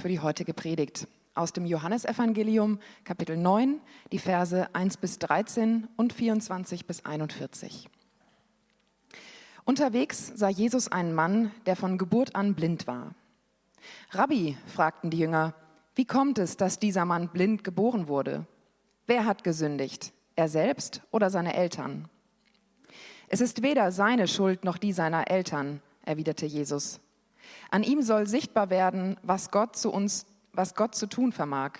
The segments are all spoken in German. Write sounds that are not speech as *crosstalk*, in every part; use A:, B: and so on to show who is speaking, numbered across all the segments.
A: Für die heutige Predigt aus dem Johannesevangelium, Kapitel 9, die Verse 1 bis 13 und 24 bis 41. Unterwegs sah Jesus einen Mann, der von Geburt an blind war. Rabbi, fragten die Jünger, wie kommt es, dass dieser Mann blind geboren wurde? Wer hat gesündigt, er selbst oder seine Eltern? Es ist weder seine Schuld noch die seiner Eltern, erwiderte Jesus. An ihm soll sichtbar werden, was Gott zu uns, was Gott zu tun vermag.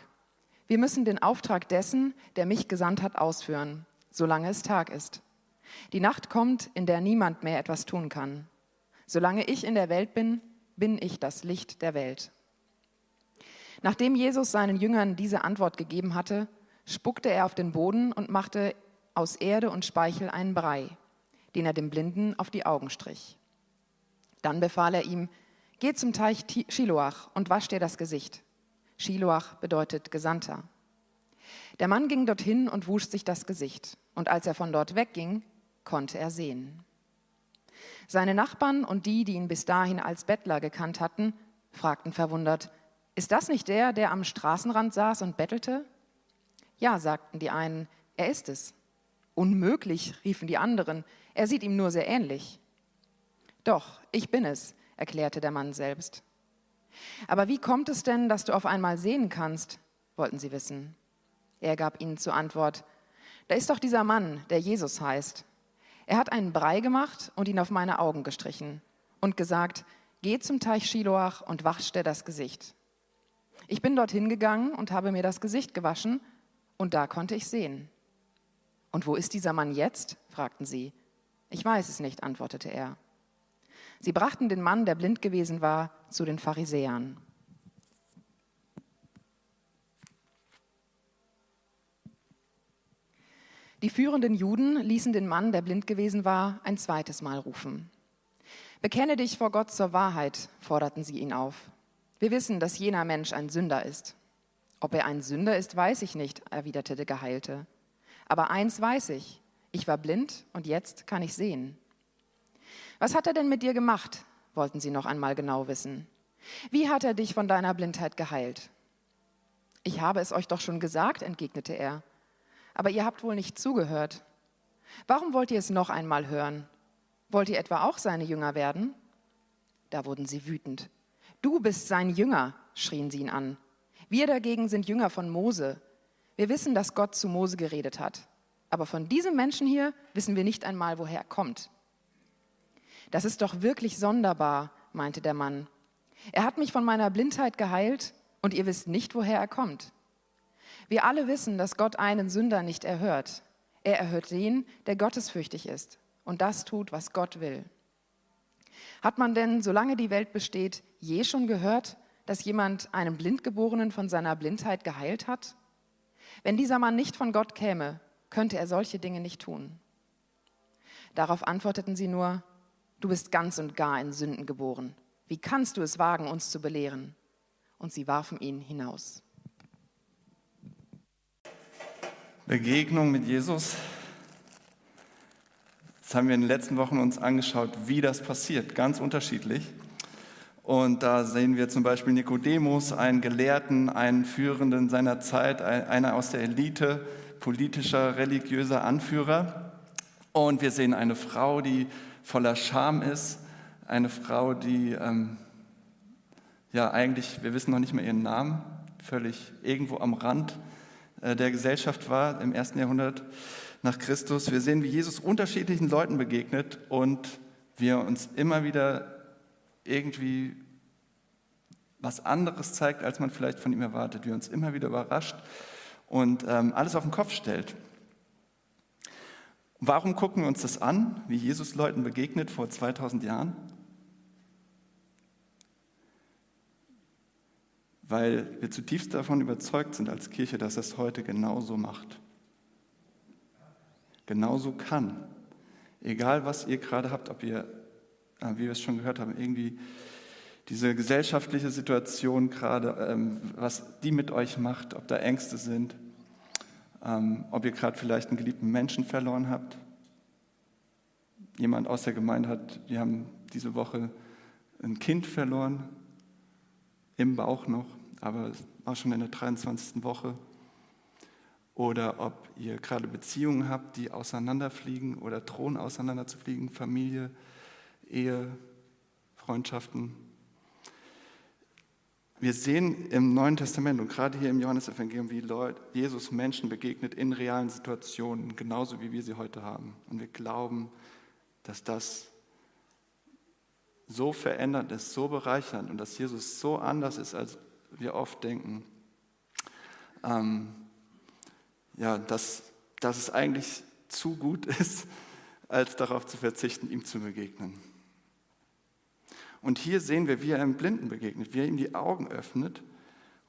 A: Wir müssen den Auftrag dessen, der mich gesandt hat, ausführen, solange es Tag ist. Die Nacht kommt, in der niemand mehr etwas tun kann. Solange ich in der Welt bin, bin ich das Licht der Welt. Nachdem Jesus seinen Jüngern diese Antwort gegeben hatte, spuckte er auf den Boden und machte aus Erde und Speichel einen Brei, den er dem Blinden auf die Augen strich. Dann befahl er ihm, Geh zum Teich Shiloach und wasch dir das Gesicht. Shiloach bedeutet Gesandter. Der Mann ging dorthin und wusch sich das Gesicht. Und als er von dort wegging, konnte er sehen. Seine Nachbarn und die, die ihn bis dahin als Bettler gekannt hatten, fragten verwundert, ist das nicht der, der am Straßenrand saß und bettelte? Ja, sagten die einen, er ist es. Unmöglich, riefen die anderen, er sieht ihm nur sehr ähnlich. Doch, ich bin es, erklärte der Mann selbst. Aber wie kommt es denn, dass du auf einmal sehen kannst? wollten sie wissen. Er gab ihnen zur Antwort, da ist doch dieser Mann, der Jesus heißt. Er hat einen Brei gemacht und ihn auf meine Augen gestrichen und gesagt, geh zum Teich Shiloach und wasch dir das Gesicht. Ich bin dorthin gegangen und habe mir das Gesicht gewaschen und da konnte ich sehen. Und wo ist dieser Mann jetzt? fragten sie. Ich weiß es nicht, antwortete er. Sie brachten den Mann, der blind gewesen war, zu den Pharisäern. Die führenden Juden ließen den Mann, der blind gewesen war, ein zweites Mal rufen. Bekenne dich vor Gott zur Wahrheit, forderten sie ihn auf. Wir wissen, dass jener Mensch ein Sünder ist. Ob er ein Sünder ist, weiß ich nicht, erwiderte der Geheilte. Aber eins weiß ich, ich war blind und jetzt kann ich sehen. Was hat er denn mit dir gemacht? wollten sie noch einmal genau wissen. Wie hat er dich von deiner Blindheit geheilt? Ich habe es euch doch schon gesagt, entgegnete er. Aber ihr habt wohl nicht zugehört. Warum wollt ihr es noch einmal hören? Wollt ihr etwa auch seine Jünger werden? Da wurden sie wütend. Du bist sein Jünger, schrien sie ihn an. Wir dagegen sind Jünger von Mose. Wir wissen, dass Gott zu Mose geredet hat. Aber von diesem Menschen hier wissen wir nicht einmal, woher er kommt. Das ist doch wirklich sonderbar, meinte der Mann. Er hat mich von meiner Blindheit geheilt und ihr wisst nicht, woher er kommt. Wir alle wissen, dass Gott einen Sünder nicht erhört. Er erhört den, der gottesfürchtig ist und das tut, was Gott will. Hat man denn, solange die Welt besteht, je schon gehört, dass jemand einen Blindgeborenen von seiner Blindheit geheilt hat? Wenn dieser Mann nicht von Gott käme, könnte er solche Dinge nicht tun. Darauf antworteten sie nur, du bist ganz und gar in Sünden geboren. Wie kannst du es wagen, uns zu belehren? Und sie warfen ihn hinaus.
B: Begegnung mit Jesus. Das haben wir in den letzten Wochen uns angeschaut, wie das passiert, ganz unterschiedlich. Und da sehen wir zum Beispiel Nikodemus, einen Gelehrten, einen Führenden seiner Zeit, einer aus der Elite, politischer, religiöser Anführer. Und wir sehen eine Frau, die voller Scham ist, eine Frau, die ähm, ja eigentlich, wir wissen noch nicht mehr ihren Namen, völlig irgendwo am Rand äh, der Gesellschaft war im ersten Jahrhundert nach Christus. Wir sehen, wie Jesus unterschiedlichen Leuten begegnet und wir uns immer wieder irgendwie was anderes zeigt, als man vielleicht von ihm erwartet, wie uns immer wieder überrascht und ähm, alles auf den Kopf stellt. Warum gucken wir uns das an, wie Jesus Leuten begegnet vor 2000 Jahren? Weil wir zutiefst davon überzeugt sind als Kirche, dass es heute genauso macht. Genauso kann. Egal, was ihr gerade habt, ob ihr, äh, wie wir es schon gehört haben, irgendwie diese gesellschaftliche Situation gerade, ähm, was die mit euch macht, ob da Ängste sind, ähm, ob ihr gerade vielleicht einen geliebten Menschen verloren habt. Jemand aus der Gemeinde hat, wir haben diese Woche ein Kind verloren, im Bauch noch. aber war schon in der 23. Woche. Oder ob ihr gerade Beziehungen habt, die auseinanderfliegen oder drohen auseinanderzufliegen, Familie, Ehe, Freundschaften. Wir sehen im Neuen Testament und gerade hier im Johannesevangelium, wie Jesus Menschen begegnet in realen Situationen, genauso wie wir sie heute haben. Und wir glauben, dass das so verändert ist, so bereichernd und dass Jesus so anders ist, als wir oft denken. Ähm, ja, dass, dass es eigentlich zu gut *laughs* ist, als darauf zu verzichten, ihm zu begegnen. Und hier sehen wir, wie er einem Blinden begegnet, wie er ihm die Augen öffnet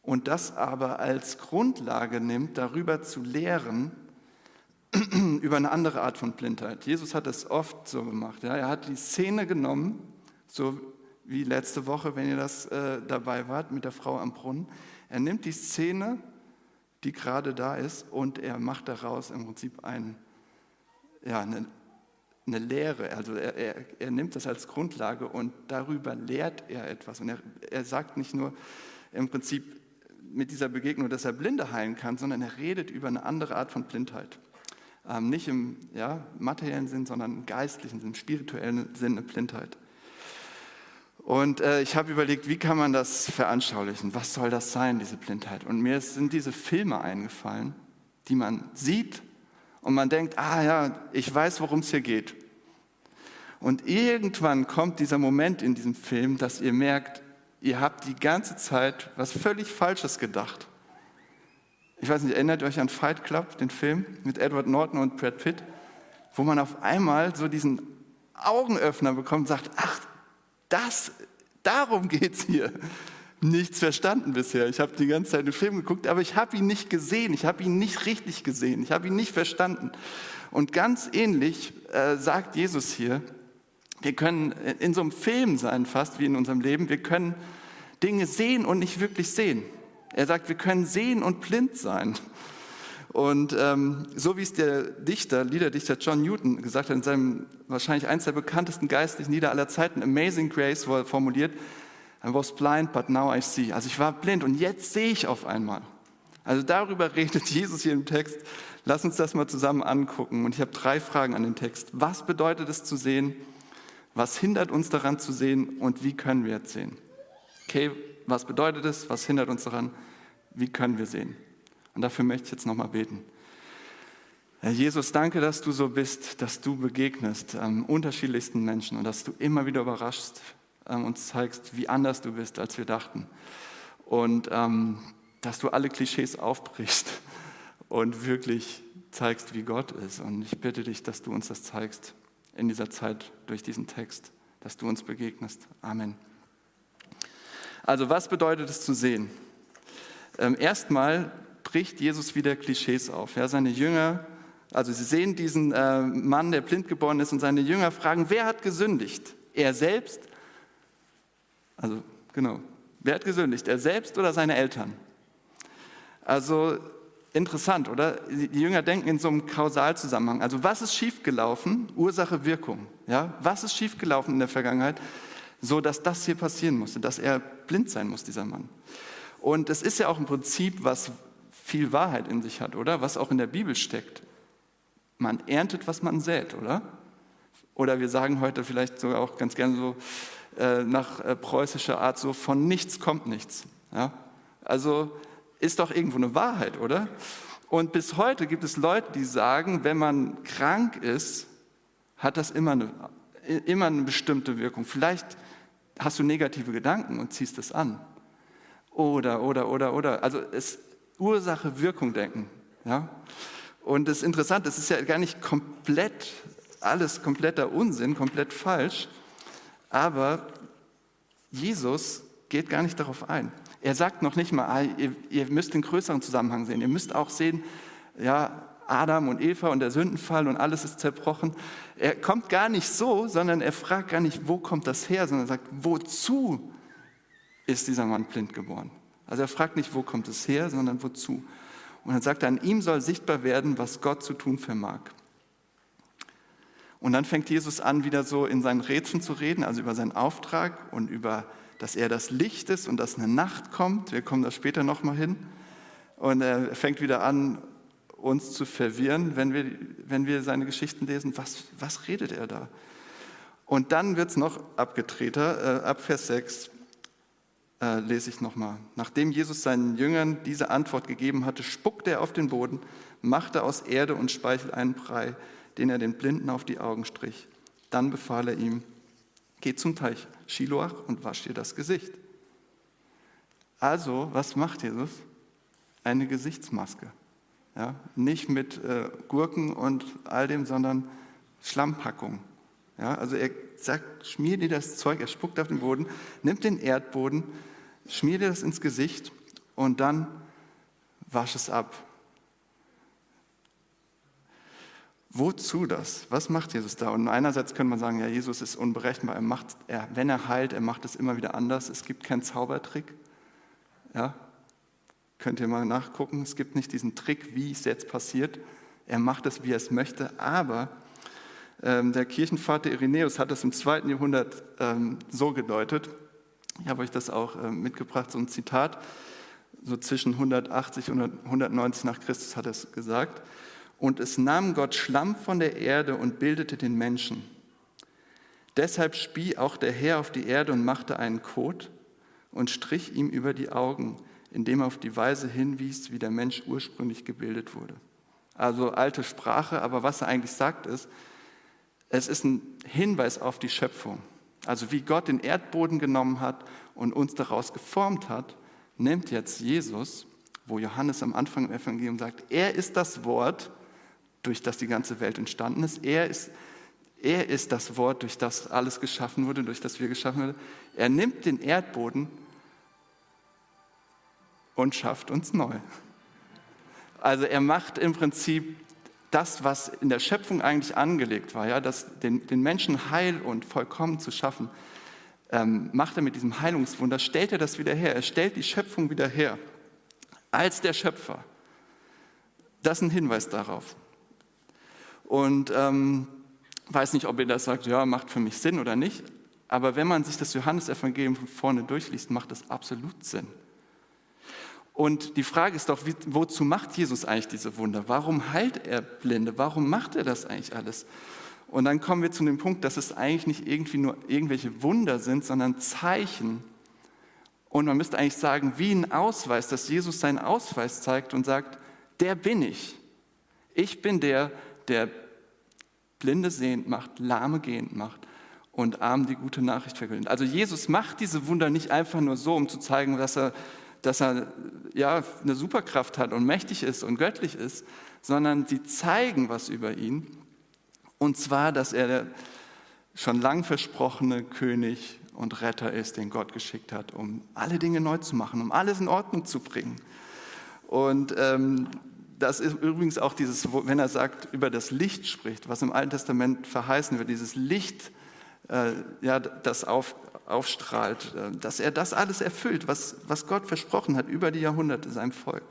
B: und das aber als Grundlage nimmt, darüber zu lehren, *clears throat* über eine andere Art von Blindheit. Jesus hat es oft so gemacht. Ja. Er hat die Szene genommen, so wie letzte Woche, wenn ihr das äh, dabei wart mit der Frau am Brunnen. Er nimmt die Szene, die gerade da ist, und er macht daraus im Prinzip ein, ja, eine, eine Lehre. Also er, er, er, nimmt das als Grundlage und darüber lehrt er etwas. Und er, er sagt nicht nur im Prinzip mit dieser Begegnung, dass er Blinde heilen kann, sondern er redet über eine andere Art von Blindheit. Ähm, nicht im ja, materiellen Sinn, sondern im geistlichen im spirituellen Sinn eine Blindheit. Und äh, ich habe überlegt, wie kann man das veranschaulichen? Was soll das sein, diese Blindheit? Und mir sind diese Filme eingefallen, die man sieht und man denkt, ah ja, ich weiß, worum es hier geht. Und irgendwann kommt dieser Moment in diesem Film, dass ihr merkt, ihr habt die ganze Zeit was völlig Falsches gedacht. Ich weiß nicht, erinnert ihr euch an Fight Club, den Film mit Edward Norton und Brad Pitt, wo man auf einmal so diesen Augenöffner bekommt und sagt, ach, das, darum geht es hier. Nichts verstanden bisher. Ich habe die ganze Zeit den Film geguckt, aber ich habe ihn nicht gesehen. Ich habe ihn nicht richtig gesehen. Ich habe ihn nicht verstanden. Und ganz ähnlich äh, sagt Jesus hier, wir können in so einem Film sein, fast wie in unserem Leben, wir können Dinge sehen und nicht wirklich sehen. Er sagt, wir können sehen und blind sein. Und ähm, so wie es der Dichter, Liederdichter John Newton gesagt hat, in seinem wahrscheinlich eines der bekanntesten geistlichen Lieder aller Zeiten, Amazing Grace, er formuliert, I was blind, but now I see. Also ich war blind und jetzt sehe ich auf einmal. Also darüber *laughs* redet Jesus hier im Text. Lass uns das mal zusammen angucken. Und ich habe drei Fragen an den Text. Was bedeutet es zu sehen? Was hindert uns daran zu sehen? Und wie können wir jetzt sehen? Okay, was bedeutet es? Was hindert uns daran? Wie können wir sehen? Und dafür möchte ich jetzt nochmal beten. Herr Jesus, danke, dass du so bist, dass du begegnest ähm, unterschiedlichsten Menschen und dass du immer wieder überraschst ähm, und zeigst, wie anders du bist, als wir dachten. Und ähm, dass du alle Klischees aufbrichst *laughs* und wirklich zeigst, wie Gott ist. Und ich bitte dich, dass du uns das zeigst in dieser Zeit durch diesen Text, dass du uns begegnest. Amen. Also was bedeutet es zu sehen? Ähm, erstmal bricht Jesus wieder Klischees auf. Ja, seine Jünger, also sie sehen diesen äh, Mann, der blind geboren ist, und seine Jünger fragen, wer hat gesündigt? Er selbst? Also genau, wer hat gesündigt? Er selbst oder seine Eltern? Also interessant, oder? Die Jünger denken in so einem Kausalzusammenhang. Also was ist schiefgelaufen? Ursache, Wirkung. Ja, was ist schiefgelaufen in der Vergangenheit, so dass das hier passieren musste, dass er blind sein muss, dieser Mann? Und es ist ja auch ein Prinzip, was viel Wahrheit in sich hat, oder? Was auch in der Bibel steckt. Man erntet, was man sät, oder? Oder wir sagen heute vielleicht sogar auch ganz gerne so äh, nach äh, preußischer Art so, von nichts kommt nichts. Ja? Also ist doch irgendwo eine Wahrheit, oder? Und bis heute gibt es Leute, die sagen, wenn man krank ist, hat das immer eine, immer eine bestimmte Wirkung. Vielleicht hast du negative Gedanken und ziehst es an. Oder, oder, oder, oder. Also es Ursache, Wirkung denken. Ja? Und das ist interessant, das ist ja gar nicht komplett, alles kompletter Unsinn, komplett falsch, aber Jesus geht gar nicht darauf ein. Er sagt noch nicht mal, ah, ihr, müsst den größeren Zusammenhang sehen. Ihr müsst auch sehen, ja, Adam und Eva und der Sündenfall und alles ist zerbrochen. Er kommt gar nicht so, sondern er fragt gar nicht, wo kommt das her, sondern er sagt, wozu ist dieser Mann blind geboren? Also er fragt nicht, wo kommt es her, sondern wozu. Und dann sagt er, an ihm soll sichtbar werden, was Gott zu tun vermag. Und dann fängt Jesus an, wieder so in seinen Rätseln zu reden, also über seinen Auftrag und über dass er das Licht ist und dass eine Nacht kommt. Wir kommen da später nochmal hin. Und er fängt wieder an, uns zu verwirren, wenn wir, wenn wir seine Geschichten lesen. Was, was redet er da? Und dann wird es noch abgedrehter. Äh, ab Vers 6 äh, lese ich nochmal. Nachdem Jesus seinen Jüngern diese Antwort gegeben hatte, spuckte er auf den Boden, machte aus Erde und Speichel einen Brei, den er den Blinden auf die Augen strich. Dann befahl er ihm, geh zum Teich Shiloach und wasch dir das Gesicht. Also, was macht Jesus? Eine Gesichtsmaske. Ja, nicht mit äh, Gurken und all dem, sondern Schlammpackung. Ja, also er sagt, schmier dir das Zeug, er spuckt auf den Boden, nimmt den Erdboden, schmier dir das ins Gesicht und dann wasch es ab. Wozu das? Was macht Jesus da? Und einerseits könnte man sagen, ja, Jesus ist unberechenbar. Er macht, er, wenn er heilt, er macht es immer wieder anders. Es gibt keinen Zaubertrick. Ja, könnt ihr mal nachgucken. Es gibt nicht diesen Trick, wie es jetzt passiert. Er macht es, wie er es möchte. Aber ähm, der Kirchenvater Irenäus hat das im zweiten Jahrhundert ähm, so gedeutet. Ich habe euch das auch äh, mitgebracht, so ein Zitat. So zwischen 180 und 190 nach Christus hat er es gesagt. Und es nahm Gott Schlamm von der Erde und bildete den Menschen. Deshalb spie auch der Herr auf die Erde und machte einen Kot und strich ihm über die Augen, indem er auf die Weise hinwies, wie der Mensch ursprünglich gebildet wurde. Also alte Sprache, aber was er eigentlich sagt ist, es ist ein Hinweis auf die Schöpfung. Also wie Gott den Erdboden genommen hat und uns daraus geformt hat, nimmt jetzt Jesus, wo Johannes am Anfang im Evangelium sagt, er ist das Wort, durch das die ganze Welt entstanden ist. Er ist, er ist das Wort, durch das alles geschaffen wurde, durch das wir geschaffen wurden. Er nimmt den Erdboden und schafft uns neu. Also er macht im Prinzip das, was in der Schöpfung eigentlich angelegt war, ja, das, den, den Menschen heil und vollkommen zu schaffen, ähm, macht er mit diesem Heilungswunder, stellt er das wieder her. Er stellt die Schöpfung wieder her als der Schöpfer. Das ist ein Hinweis darauf. Und ähm, weiß nicht, ob ihr das sagt, ja, macht für mich Sinn oder nicht. Aber wenn man sich das Johannesevangelium von vorne durchliest, macht das absolut Sinn. Und die Frage ist doch, wie, wozu macht Jesus eigentlich diese Wunder? Warum heilt er Blinde? Warum macht er das eigentlich alles? Und dann kommen wir zu dem Punkt, dass es eigentlich nicht irgendwie nur irgendwelche Wunder sind, sondern Zeichen. Und man müsste eigentlich sagen, wie ein Ausweis, dass Jesus seinen Ausweis zeigt und sagt, der bin ich. Ich bin der, der Blinde sehend macht, Lahme gehend macht und Armen die gute Nachricht verkündet. Also Jesus macht diese Wunder nicht einfach nur so, um zu zeigen, dass er, dass er ja, eine Superkraft hat und mächtig ist und göttlich ist, sondern sie zeigen was über ihn. Und zwar, dass er der schon lang versprochene König und Retter ist, den Gott geschickt hat, um alle Dinge neu zu machen, um alles in Ordnung zu bringen. Und ähm, das ist übrigens auch dieses, wenn er sagt, über das Licht spricht, was im Alten Testament verheißen wird, dieses Licht, äh, ja, das auf, aufstrahlt, äh, dass er das alles erfüllt, was, was Gott versprochen hat über die Jahrhunderte seinem Volk.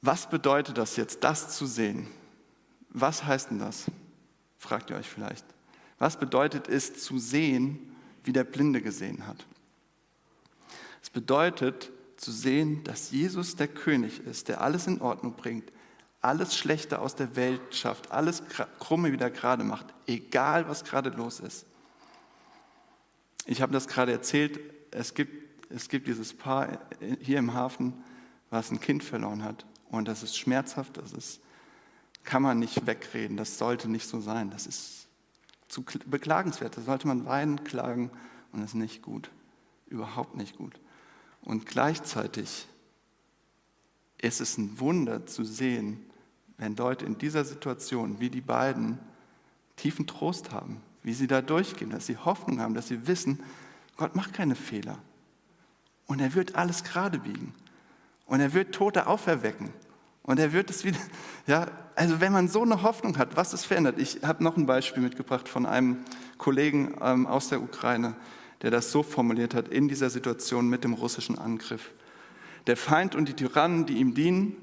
B: Was bedeutet das jetzt, das zu sehen? Was heißt denn das? Fragt ihr euch vielleicht. Was bedeutet es zu sehen, wie der Blinde gesehen hat? Es bedeutet, zu sehen, dass Jesus der König ist, der alles in Ordnung bringt, alles Schlechte aus der Welt schafft, alles Krumme wieder gerade macht, egal was gerade los ist. Ich habe das gerade erzählt, es gibt, es gibt dieses Paar hier im Hafen, was ein Kind verloren hat. Und das ist schmerzhaft, das ist, kann man nicht wegreden, das sollte nicht so sein. Das ist zu beklagenswert, da sollte man weinen, klagen und das ist nicht gut, überhaupt nicht gut. Und gleichzeitig ist es ein Wunder zu sehen, wenn Leute in dieser Situation, wie die beiden, tiefen Trost haben, wie sie da durchgehen, dass sie Hoffnung haben, dass sie wissen, Gott macht keine Fehler. Und er wird alles gerade biegen. Und er wird Tote auferwecken. Und er wird es wieder, *laughs* ja, also wenn man so eine Hoffnung hat, was es verändert. Ich habe noch ein Beispiel mitgebracht von einem Kollegen ähm, aus der Ukraine der das so formuliert hat in dieser Situation mit dem russischen Angriff. Der Feind und die Tyrannen, die ihm dienen,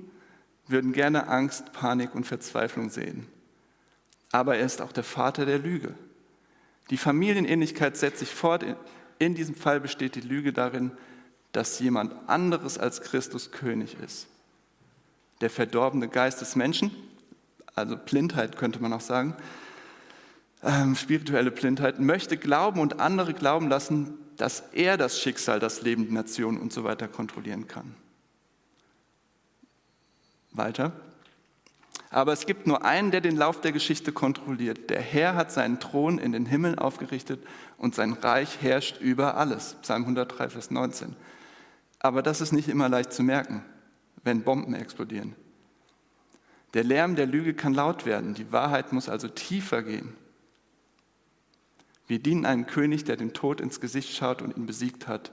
B: würden gerne Angst, Panik und Verzweiflung sehen. Aber er ist auch der Vater der Lüge. Die Familienähnlichkeit setzt sich fort. In diesem Fall besteht die Lüge darin, dass jemand anderes als Christus König ist. Der verdorbene Geist des Menschen, also Blindheit könnte man auch sagen, ähm, spirituelle Blindheit, möchte glauben und andere glauben lassen, dass er das Schicksal, das Leben der Nation und so weiter kontrollieren kann. Weiter. Aber es gibt nur einen, der den Lauf der Geschichte kontrolliert. Der Herr hat seinen Thron in den Himmel aufgerichtet und sein Reich herrscht über alles. Psalm 103, Vers 19. Aber das ist nicht immer leicht zu merken, wenn Bomben explodieren. Der Lärm der Lüge kann laut werden, die Wahrheit muss also tiefer gehen. Wir dienen einem König, der dem Tod ins Gesicht schaut und ihn besiegt hat,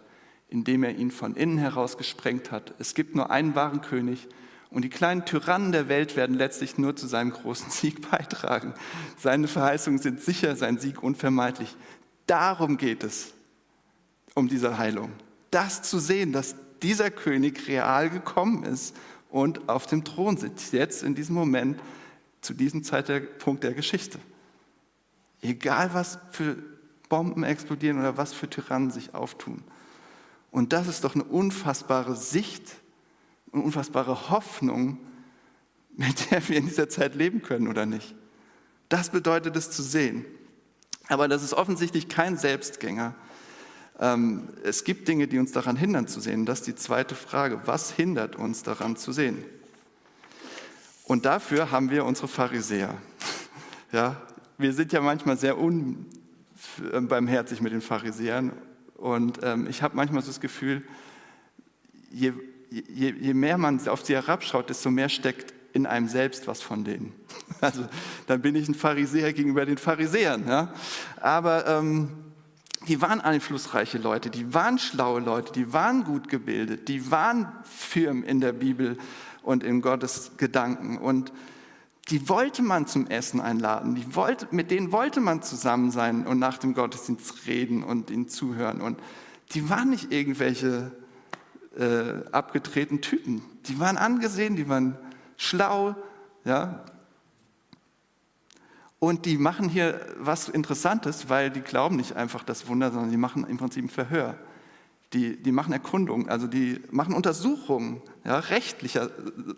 B: indem er ihn von innen heraus gesprengt hat. Es gibt nur einen wahren König und die kleinen Tyrannen der Welt werden letztlich nur zu seinem großen *laughs* Sieg beitragen. Seine Verheißungen sind sicher, sein Sieg unvermeidlich. Darum geht es, um diese Heilung das zu sehen, dass dieser König real gekommen ist und auf dem Thron sitzt, jetzt in diesem Moment, zu diesem Zeitpunkt der Geschichte. Egal, was für Bomben explodieren oder was für Tyrannen sich auftun. Und das ist doch eine unfassbare Sicht, eine unfassbare Hoffnung, mit der wir in dieser Zeit leben können, oder nicht? Das bedeutet es zu sehen. Aber das ist offensichtlich kein Selbstgänger, ähm, es gibt Dinge, die uns daran hindern zu sehen. Das ist die zweite Frage. Was hindert uns daran zu sehen? Und dafür haben wir unsere Pharisäer. *laughs* Ja, wir sind ja manchmal sehr unbarmherzig mit den Pharisäern. Und ähm, ich habe manchmal so das Gefühl, je, je, je mehr man auf sie herabschaut, desto mehr steckt in einem selbst was von denen. *laughs* Also dann bin ich ein Pharisäer gegenüber den Pharisäern. Ja? Aber ähm, die waren einflussreiche Leute, die waren schlaue Leute, die waren gut gebildet, die waren firm in der Bibel und in Gottes Gedanken. Und die wollte man zum Essen einladen, die wollte, mit denen wollte man zusammen sein und nach dem Gottesdienst reden und ihnen zuhören. Und die waren nicht irgendwelche äh, abgetretenen Typen, die waren angesehen, die waren schlau, ja, und die machen hier was Interessantes, weil die glauben nicht einfach das Wunder, sondern die machen im Prinzip ein Verhör. Die, die machen Erkundungen, also die machen Untersuchungen ja, rechtlicher,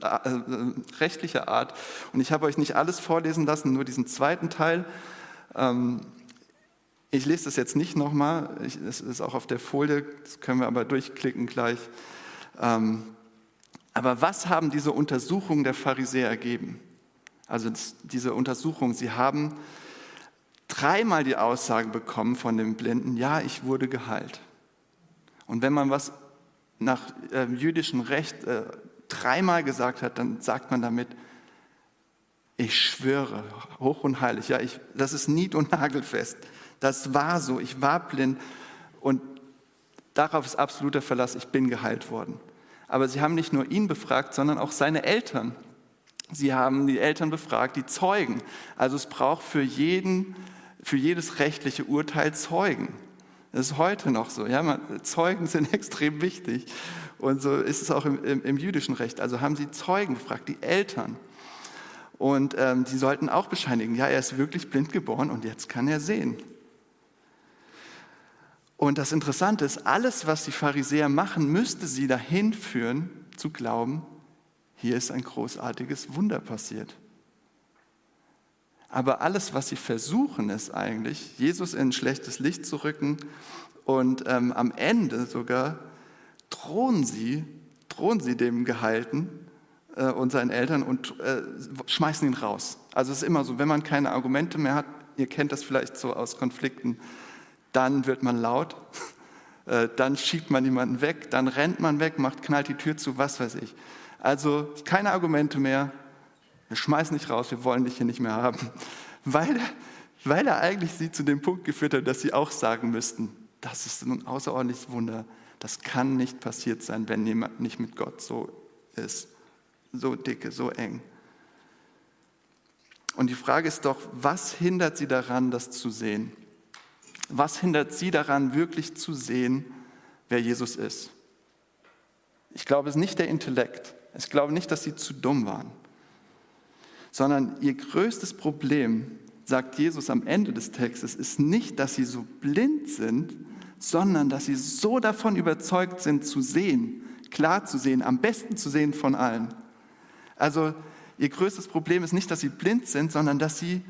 B: äh, äh, rechtlicher Art. Und ich habe euch nicht alles vorlesen lassen, nur diesen zweiten Teil. Ähm, ich lese das jetzt nicht nochmal, es ist auch auf der Folie, das können wir aber durchklicken gleich. Ähm, aber was haben diese Untersuchungen der Pharisäer ergeben? also diese Untersuchung, sie haben dreimal die Aussage bekommen von dem Blinden, ja, ich wurde geheilt. Und wenn man was nach äh, jüdischem Recht äh, dreimal gesagt hat, dann sagt man damit, ich schwöre, hoch und heilig, ja, ich, das ist nied- und nagelfest. Das war so, ich war blind und darauf ist absoluter Verlass, ich bin geheilt worden. Aber sie haben nicht nur ihn befragt, sondern auch seine Eltern. Sie haben die Eltern befragt, die Zeugen. Also es braucht für, jeden, für jedes rechtliche Urteil Zeugen. Das ist heute noch so. Ja, Zeugen sind *laughs* extrem wichtig. Und so ist es auch im, im, im jüdischen Recht. Also haben sie Zeugen befragt, die Eltern. Und ähm, die sollten auch bescheinigen, ja, er ist wirklich blind geboren und jetzt kann er sehen. Und das Interessante ist, alles, was die Pharisäer machen, müsste sie dahin führen, zu glauben, hier ist ein großartiges Wunder passiert. Aber alles, was sie versuchen, ist eigentlich, Jesus in ein schlechtes Licht zu rücken und ähm, am Ende sogar drohen sie, drohen sie dem Geheilten äh, und seinen Eltern und äh, schmeißen ihn raus. Also es ist immer so, wenn man keine Argumente mehr hat, ihr kennt das vielleicht so aus Konflikten, dann wird man laut, *laughs* äh, dann schiebt man jemanden weg, dann rennt man weg, macht, knallt die Tür zu, was weiß ich. Also keine Argumente mehr. Wir schmeißen dich raus, wir wollen dich hier nicht mehr haben. *laughs* Weil, weil er eigentlich sie zu dem Punkt geführt hat, dass sie auch sagen müssten, das ist ein außerordentliches Wunder. Das kann nicht passiert sein, wenn jemand nicht mit Gott so ist. So dicke, so eng. Und die Frage ist doch, was hindert sie daran, das zu sehen? Was hindert sie daran, wirklich zu sehen, wer Jesus ist? Ich glaube, es ist nicht der Intellekt. Ich glaube nicht, dass sie zu dumm waren, sondern ihr größtes Problem, sagt Jesus am Ende des Textes, ist nicht, dass sie so blind sind, sondern dass sie so davon überzeugt sind zu sehen, klar zu sehen, am besten zu sehen von allen. Also ihr größtes Problem ist nicht, dass sie blind sind, sondern dass sie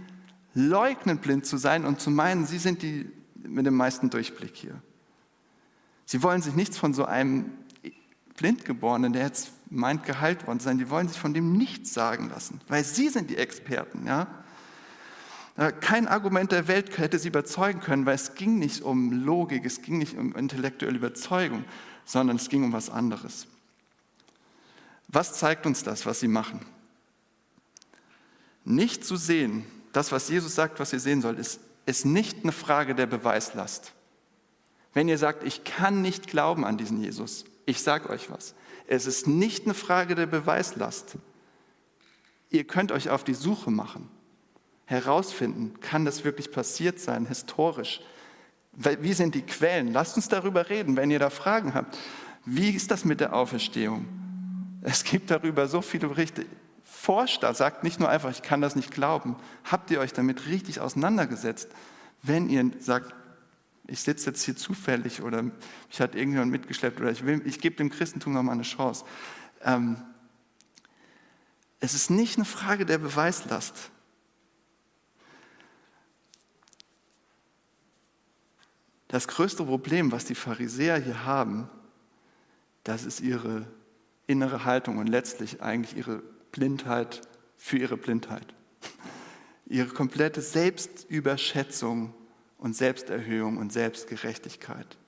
B: leugnen, blind zu sein und zu meinen, sie sind die mit dem meisten Durchblick hier. Sie wollen sich nichts von so einem Blindgeborenen, der jetzt meint, geheilt worden zu sein, die wollen sich von dem nichts sagen lassen, weil sie sind die Experten. Ja? Kein Argument der Welt hätte sie überzeugen können, weil es ging nicht um Logik, es ging nicht um intellektuelle Überzeugung, sondern es ging um was anderes. Was zeigt uns das, was sie machen? Nicht zu sehen, das, was Jesus sagt, was ihr sehen sollt, ist, ist nicht eine Frage der Beweislast. Wenn ihr sagt, ich kann nicht glauben an diesen Jesus, ich sage euch was, es ist nicht eine Frage der Beweislast. Ihr könnt euch auf die Suche machen, herausfinden, kann das wirklich passiert sein, historisch? Wie sind die Quellen? Lasst uns darüber reden, wenn ihr da Fragen habt. Wie ist das mit der Auferstehung? Es gibt darüber so viele Berichte. Forscht da, sagt nicht nur einfach, ich kann das nicht glauben. Habt ihr euch damit richtig auseinandergesetzt? Wenn ihr sagt, ich sitze jetzt hier zufällig oder mich hat irgendjemand mitgeschleppt oder ich, ich gebe dem Christentum noch mal eine Chance. Ähm, es ist nicht eine Frage der Beweislast. Das größte Problem, was die Pharisäer hier haben, das ist ihre innere Haltung und letztlich eigentlich ihre Blindheit für ihre Blindheit. Ihre komplette Selbstüberschätzung und Selbsterhöhung und Selbstgerechtigkeit.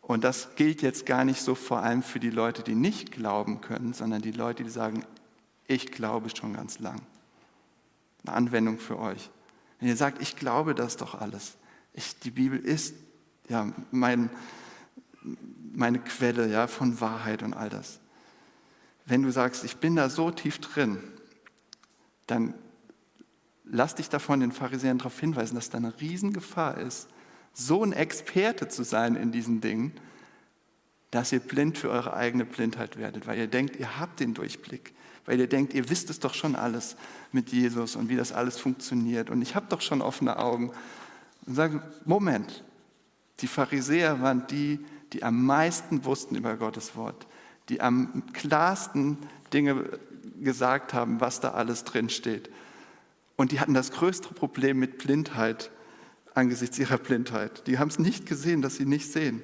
B: Und das gilt jetzt gar nicht so vor allem für die Leute, die nicht glauben können, sondern die Leute, die sagen, ich glaube schon ganz lang. Eine Anwendung für euch. Wenn ihr sagt, ich glaube das doch alles, ich, die Bibel ist ja mein, meine Quelle ja, von Wahrheit und all das. Wenn du sagst, ich bin da so tief drin, dann lass dich davon den Pharisäern darauf hinweisen, dass da eine Riesengefahr ist, so ein Experte zu sein in diesen Dingen, dass ihr blind für eure eigene Blindheit werdet, weil ihr denkt, ihr habt den Durchblick, weil ihr denkt, ihr wisst es doch schon alles mit Jesus und wie das alles funktioniert und ich habe doch schon offene Augen und sagen, Moment, die Pharisäer waren die, die am meisten wussten über Gottes Wort, die am klarsten Dinge gesagt haben, was da alles drin steht. Und die hatten das größte Problem mit Blindheit angesichts ihrer Blindheit. Die haben es nicht gesehen, dass sie nicht sehen.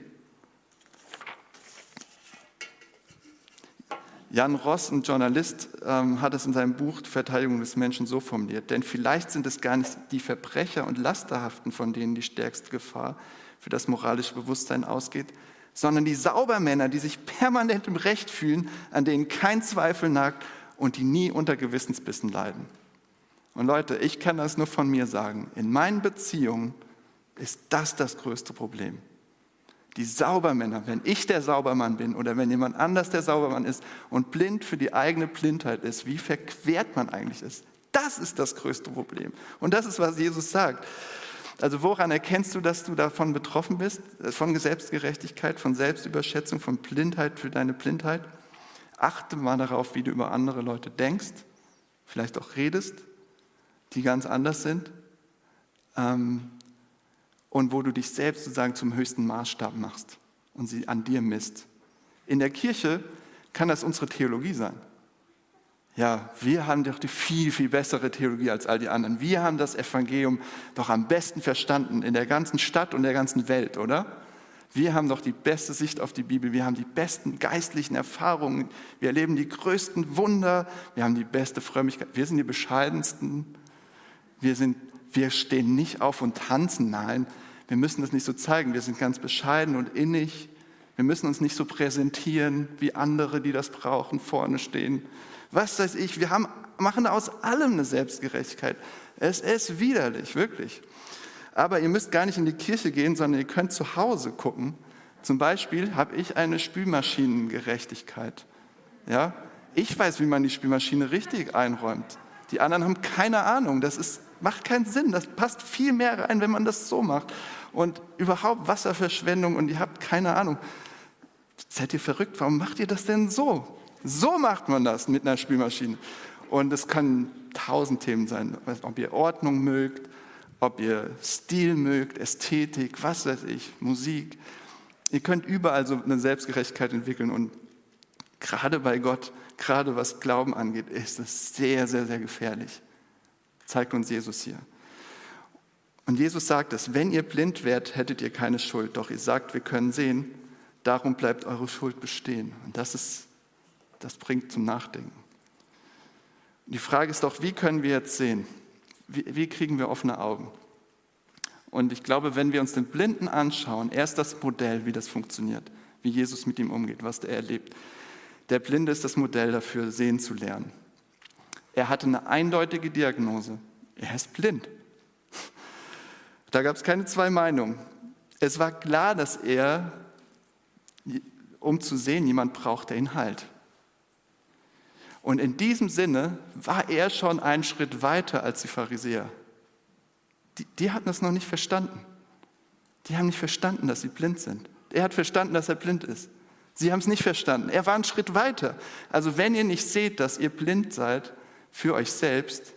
B: Jan Ross, ein Journalist, ähm, hat es in seinem Buch Verteidigung des Menschen so formuliert. Denn vielleicht sind es gar nicht die Verbrecher und Lasterhaften, von denen die stärkste Gefahr für das moralische Bewusstsein ausgeht, sondern die Saubermänner, die sich permanent im Recht fühlen, an denen kein Zweifel nagt und die nie unter Gewissensbissen leiden. Und Leute, ich kann das nur von mir sagen. In meinen Beziehungen ist das das größte Problem die Saubermänner, wenn ich der Saubermann bin oder wenn jemand anders der Saubermann ist und blind für die eigene Blindheit ist, wie verquert man eigentlich ist. Das ist das größte Problem. Und das ist, was Jesus sagt. Also woran erkennst du, dass du davon betroffen bist? Von Selbstgerechtigkeit, von Selbstüberschätzung, von Blindheit für deine Blindheit? Achte mal darauf, wie du über andere Leute denkst, vielleicht auch redest, die ganz anders sind. Ähm, und wo du dich selbst sozusagen zum höchsten Maßstab machst und sie an dir misst. In der Kirche kann das unsere Theologie sein. Ja, wir haben doch die viel, viel bessere Theologie als all die anderen. Wir haben das Evangelium doch am besten verstanden in der ganzen Stadt und der ganzen Welt, oder? Wir haben doch die beste Sicht auf die Bibel, wir haben die besten geistlichen Erfahrungen, wir erleben die größten Wunder, wir haben die beste Frömmigkeit, wir sind die bescheidensten, wir sind wir stehen nicht auf und tanzen. Nein, wir müssen das nicht so zeigen. Wir sind ganz bescheiden und innig. Wir müssen uns nicht so präsentieren wie andere, die das brauchen, vorne stehen. Was weiß ich, wir haben, machen aus allem eine Selbstgerechtigkeit. Es ist widerlich, wirklich. Aber ihr müsst gar nicht in die Kirche gehen, sondern ihr könnt zu Hause gucken. Zum Beispiel habe ich eine Spülmaschinengerechtigkeit. Ja? Ich weiß, wie man die Spülmaschine richtig einräumt. Die anderen haben keine Ahnung. Das ist macht keinen Sinn. Das passt viel mehr rein, wenn man das so macht. Und überhaupt Wasserverschwendung und ihr habt keine Ahnung. Seid ihr verrückt? Warum macht ihr das denn so? So macht man das mit einer Spülmaschine. Und es kann tausend Themen sein. Ob ihr Ordnung mögt, ob ihr Stil mögt, Ästhetik, was weiß ich, Musik. Ihr könnt überall so eine Selbstgerechtigkeit entwickeln und gerade bei Gott, gerade was Glauben angeht, ist es sehr, sehr, sehr gefährlich. Zeigt uns Jesus hier. Und Jesus sagt es, wenn ihr blind wärt, hättet ihr keine Schuld. Doch ihr sagt, wir können sehen, darum bleibt eure Schuld bestehen. Und das, ist, das bringt zum Nachdenken. Die Frage ist doch, wie können wir jetzt sehen? Wie, wie kriegen wir offene Augen? Und ich glaube, wenn wir uns den Blinden anschauen, er ist das Modell, wie das funktioniert, wie Jesus mit ihm umgeht, was er erlebt. Der Blinde ist das Modell dafür, sehen zu lernen. Er hatte eine eindeutige Diagnose. Er ist blind. *laughs* Da gab es keine zwei Meinungen. Es war klar, dass er, um zu sehen, jemand braucht, der ihn heilt. Und in diesem Sinne war er schon einen Schritt weiter als die Pharisäer. Die, die hatten das noch nicht verstanden. Die haben nicht verstanden, dass sie blind sind. Er hat verstanden, dass er blind ist. Sie haben es nicht verstanden. Er war einen Schritt weiter. Also wenn ihr nicht seht, dass ihr blind seid für euch selbst,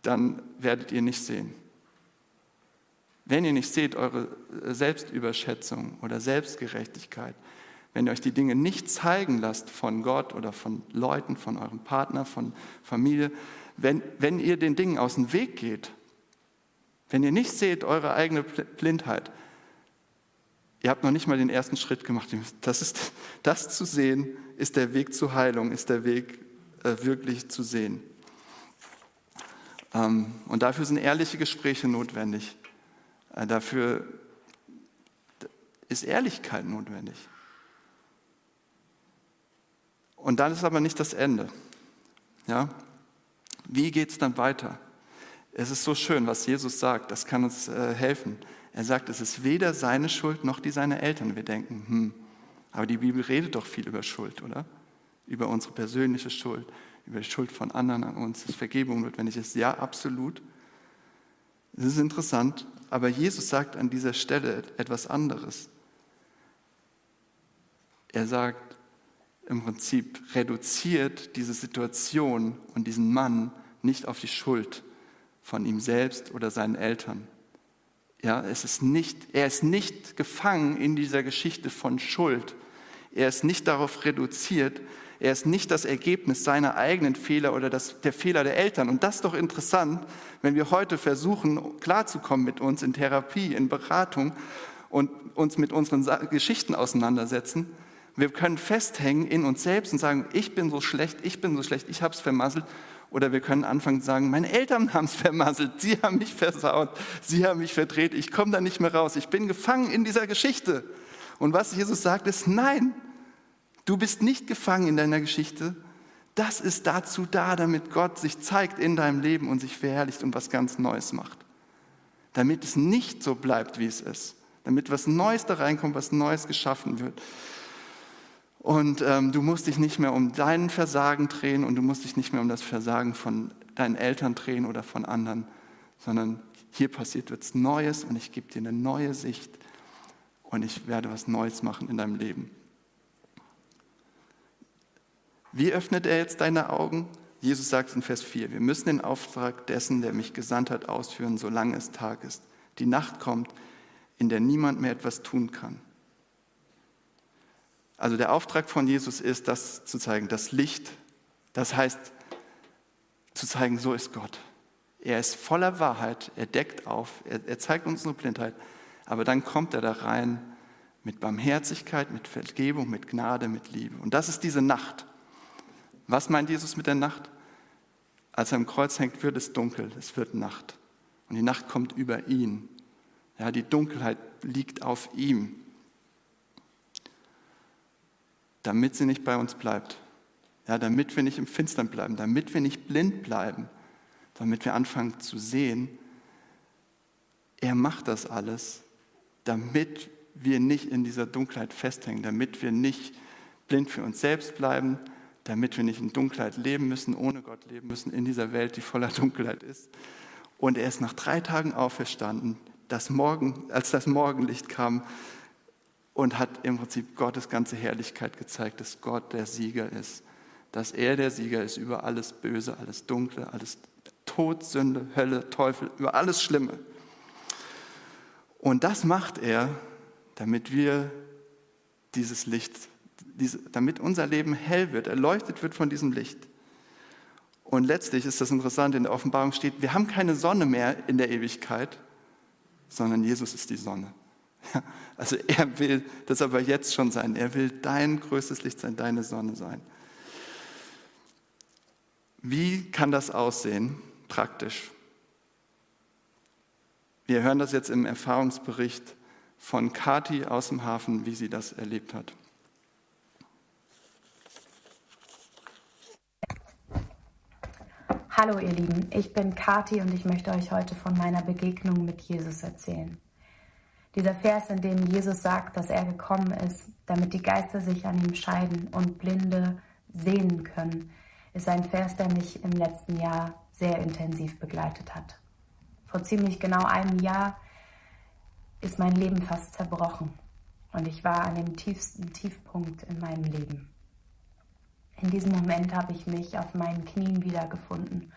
B: dann werdet ihr nicht sehen. Wenn ihr nicht seht, eure Selbstüberschätzung oder Selbstgerechtigkeit, wenn ihr euch die Dinge nicht zeigen lasst von Gott oder von Leuten, von eurem Partner, von Familie, wenn, wenn ihr den Dingen aus dem Weg geht, wenn ihr nicht seht eure eigene Blindheit, ihr habt noch nicht mal den ersten Schritt gemacht. Das, ist, *laughs* das zu sehen ist der Weg zur Heilung, ist der Weg äh, wirklich zu sehen. Ähm, und dafür sind ehrliche Gespräche notwendig. Äh, dafür ist Ehrlichkeit notwendig. Und dann ist aber nicht das Ende. Ja? Wie geht es dann weiter? Es ist so schön, was Jesus sagt, das kann uns äh, helfen. Er sagt, es ist weder seine Schuld noch die seiner Eltern. Wir denken, hm, aber die Bibel redet doch viel über Schuld, oder? Über unsere persönliche Schuld, über die Schuld von anderen an uns, dass Vergebung notwendig ist. Ja, absolut. Es ist interessant, aber Jesus sagt an dieser Stelle etwas anderes. Er sagt, im Prinzip reduziert diese Situation und diesen Mann nicht auf die Schuld von ihm selbst oder seinen Eltern. Ja, es ist nicht, er ist nicht gefangen in dieser Geschichte von Schuld. Er ist nicht darauf reduziert. Er ist nicht das Ergebnis seiner eigenen Fehler oder das, der Fehler der Eltern. Und das ist doch interessant, wenn wir heute versuchen, klarzukommen mit uns in Therapie, in Beratung und uns mit unseren Geschichten auseinandersetzen wir können festhängen in uns selbst und sagen, ich bin so schlecht, ich bin so schlecht, ich habe es vermasselt. Oder wir können anfangen zu sagen, meine Eltern haben es *laughs* vermasselt, sie haben mich versaut, sie haben mich verdreht, ich komme da nicht mehr raus, ich bin gefangen in dieser Geschichte. Und was Jesus sagt, ist, nein, du bist nicht gefangen in deiner Geschichte. Das ist dazu da, damit Gott sich zeigt in deinem Leben und sich verherrlicht und was ganz Neues macht. Damit es nicht so bleibt, wie es ist. Damit was Neues da reinkommt, was Neues geschaffen wird. Und ähm, du musst dich nicht mehr um dein Versagen drehen und du musst dich nicht mehr um das Versagen von deinen Eltern drehen oder von anderen, sondern hier passiert was Neues und ich gebe dir eine neue Sicht und ich werde was Neues machen in deinem Leben. Wie öffnet er jetzt deine Augen? Jesus sagt in Vers 4, wir müssen den Auftrag dessen, der mich gesandt hat, ausführen, solange es Tag ist. Die Nacht kommt, in der niemand mehr etwas tun kann. Also der Auftrag von Jesus ist, das zu zeigen, das Licht. Das heißt, zu zeigen, so ist Gott. Er ist voller Wahrheit, er deckt auf, er, er zeigt uns nur Blindheit, aber dann kommt er da rein mit Barmherzigkeit, mit Vergebung, mit Gnade, mit Liebe. Und das ist diese Nacht. Was meint Jesus mit der Nacht? Als er am Kreuz hängt, wird es dunkel, es wird Nacht. Und die Nacht kommt über ihn. Ja, die Dunkelheit liegt auf ihm damit sie nicht bei uns bleibt. Ja, damit wir nicht im Finstern bleiben, damit wir nicht blind bleiben, damit wir anfangen zu sehen, er macht das alles, damit wir nicht in dieser Dunkelheit festhängen, damit wir nicht blind für uns selbst bleiben, damit wir nicht in Dunkelheit leben müssen, ohne Gott leben müssen, in dieser Welt, die voller *laughs* Dunkelheit ist. Und er ist nach drei Tagen auferstanden, das Morgen, als das Morgenlicht kam, und hat im Prinzip Gottes ganze Herrlichkeit gezeigt, dass Gott der Sieger ist, dass er der Sieger ist über alles Böse, alles Dunkle, alles Tod, Sünde, Hölle, Teufel, über alles Schlimme. Und das macht er, damit wir dieses Licht, diese, damit unser Leben hell wird, erleuchtet wird von diesem Licht. Und letztlich ist das interessant, in der Offenbarung steht, wir haben keine Sonne mehr in der Ewigkeit, sondern Jesus ist die Sonne. Ja, also er will das aber jetzt schon sein. Er will dein größtes Licht sein, deine Sonne sein. Wie kann das aussehen praktisch? Wir hören das jetzt im Erfahrungsbericht von Kati aus dem Hafen, wie sie das erlebt hat.
C: Hallo ihr Lieben, ich bin Kati und ich möchte euch heute von meiner Begegnung mit Jesus erzählen. Dieser Vers, in dem Jesus sagt, dass er gekommen ist, damit die Geister sich an ihm scheiden und Blinde sehen können, ist ein Vers, der mich im letzten Jahr sehr intensiv begleitet hat. Vor ziemlich genau einem Jahr ist mein Leben fast zerbrochen und ich war an dem tiefsten Tiefpunkt in meinem Leben. In diesem Moment habe ich mich auf meinen Knien wiedergefunden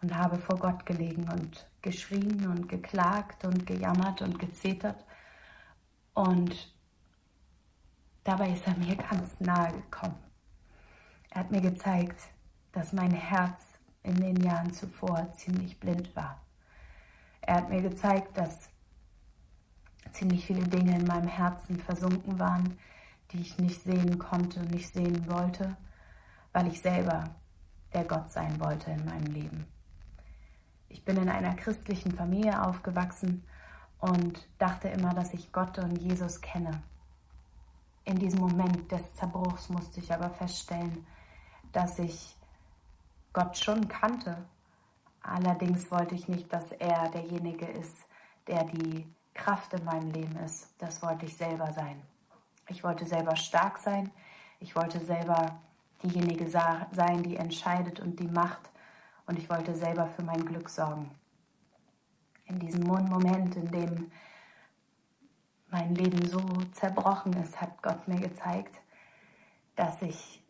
C: und habe vor Gott gelegen und geschrien und geklagt und gejammert und gezetert. Und dabei ist er mir ganz nahe gekommen. Er hat mir gezeigt, dass mein Herz in den Jahren zuvor ziemlich blind war. Er hat mir gezeigt, dass ziemlich viele Dinge in meinem Herzen versunken waren, die ich nicht sehen konnte, nicht sehen wollte weil ich selber der Gott sein wollte in meinem Leben. Ich bin in einer christlichen Familie aufgewachsen und dachte immer, dass ich Gott und Jesus kenne. In diesem Moment des Zerbruchs musste ich aber feststellen, dass ich Gott schon kannte. Allerdings wollte ich nicht, dass er derjenige ist, der die Kraft in meinem Leben ist. Das wollte ich selber sein. Ich wollte selber stark sein. Ich wollte selber diejenige sein, die entscheidet und die macht. Und ich wollte selber für mein Glück sorgen. In diesem Moment, in dem mein Leben so zerbrochen ist, hat Gott mir gezeigt, dass ich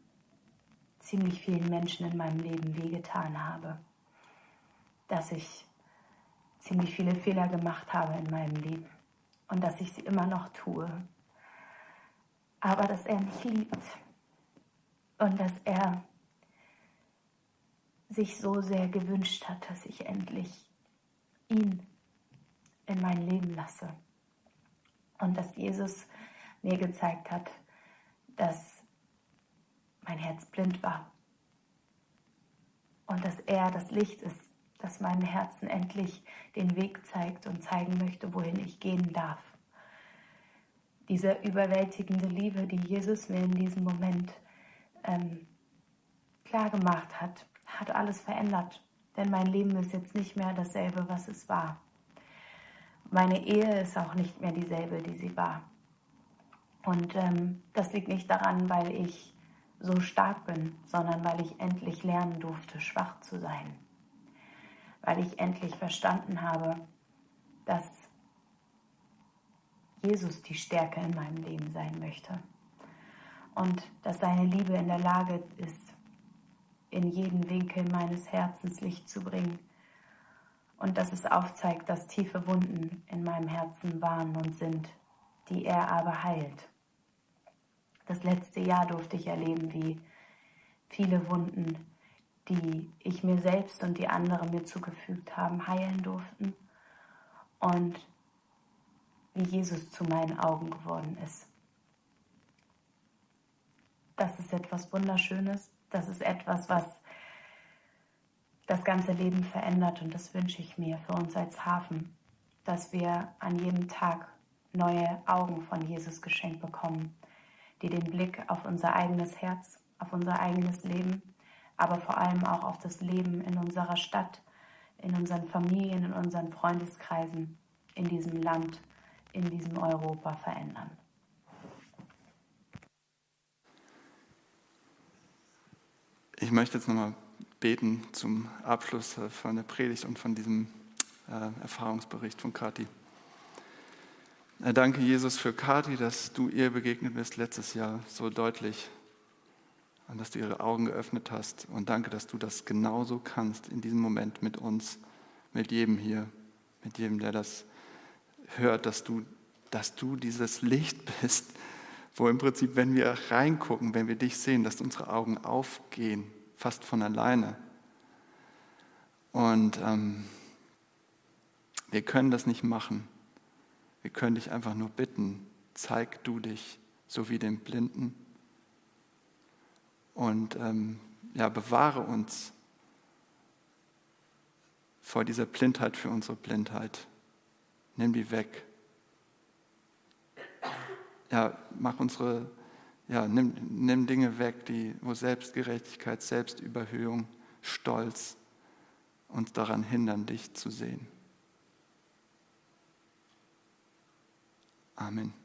C: ziemlich vielen Menschen in meinem Leben wehgetan habe. Dass ich ziemlich viele Fehler gemacht habe in meinem Leben und dass ich sie immer noch tue. Aber dass er mich liebt und dass er sich so sehr gewünscht hat, dass ich endlich ihn in mein Leben lasse. Und dass Jesus mir gezeigt hat, dass mein Herz blind war. Und dass er das Licht ist, das meinem Herzen endlich den Weg zeigt und zeigen möchte, wohin ich gehen darf. Diese überwältigende Liebe, die Jesus mir in diesem Moment ähm, klar gemacht hat, hat alles verändert. Denn mein Leben ist jetzt nicht mehr dasselbe, was es war. Meine Ehe ist auch nicht mehr dieselbe, die sie war. Und ähm, das liegt nicht daran, weil ich so stark bin, sondern weil ich endlich lernen durfte, schwach zu sein. Weil ich endlich verstanden habe, dass Jesus die Stärke in meinem Leben sein möchte und dass seine Liebe in der Lage ist, in jeden Winkel meines Herzens Licht zu bringen und dass es aufzeigt, dass tiefe Wunden in meinem Herzen waren und sind, die er aber heilt. Das letzte Jahr durfte ich erleben, wie viele Wunden, die ich mir selbst und die andere mir zugefügt haben, heilen durften und wie Jesus zu meinen Augen geworden ist. Das ist etwas Wunderschönes. Das ist etwas, was das ganze Leben verändert. Und das wünsche ich mir für uns als Hafen, dass wir an jedem Tag neue Augen von Jesus geschenkt bekommen, die den Blick auf unser eigenes Herz, auf unser eigenes Leben, aber vor allem auch auf das Leben in unserer Stadt, in unseren Familien, in unseren Freundeskreisen, in diesem Land, in diesem Europa verändern.
B: Ich möchte jetzt nochmal beten zum Abschluss äh, von der Predigt und von diesem äh, Erfahrungsbericht von Kathi. Äh, danke, Jesus, für Kathi, dass du ihr begegnet bist letztes Jahr so deutlich. Und dass du ihre Augen geöffnet hast. Und danke, dass du das genauso kannst in diesem Moment mit uns, mit jedem hier, mit jedem, der das hört, dass du, dass du dieses Licht *laughs* bist, wo im Prinzip, wenn wir reingucken, wenn wir dich sehen, dass unsere Augen aufgehen, fast von alleine. Und ähm, wir können das nicht machen. Wir können dich einfach nur bitten, zeig du dich, so wie dem Blinden. Und ähm, ja, bewahre uns vor dieser Blindheit für unsere Blindheit. Nimm die weg. Ja, mach unsere, ja, nimm, nimm Dinge weg, die, wo Selbstgerechtigkeit, Selbstüberhöhung, Stolz uns daran hindern, dich zu sehen. Amen.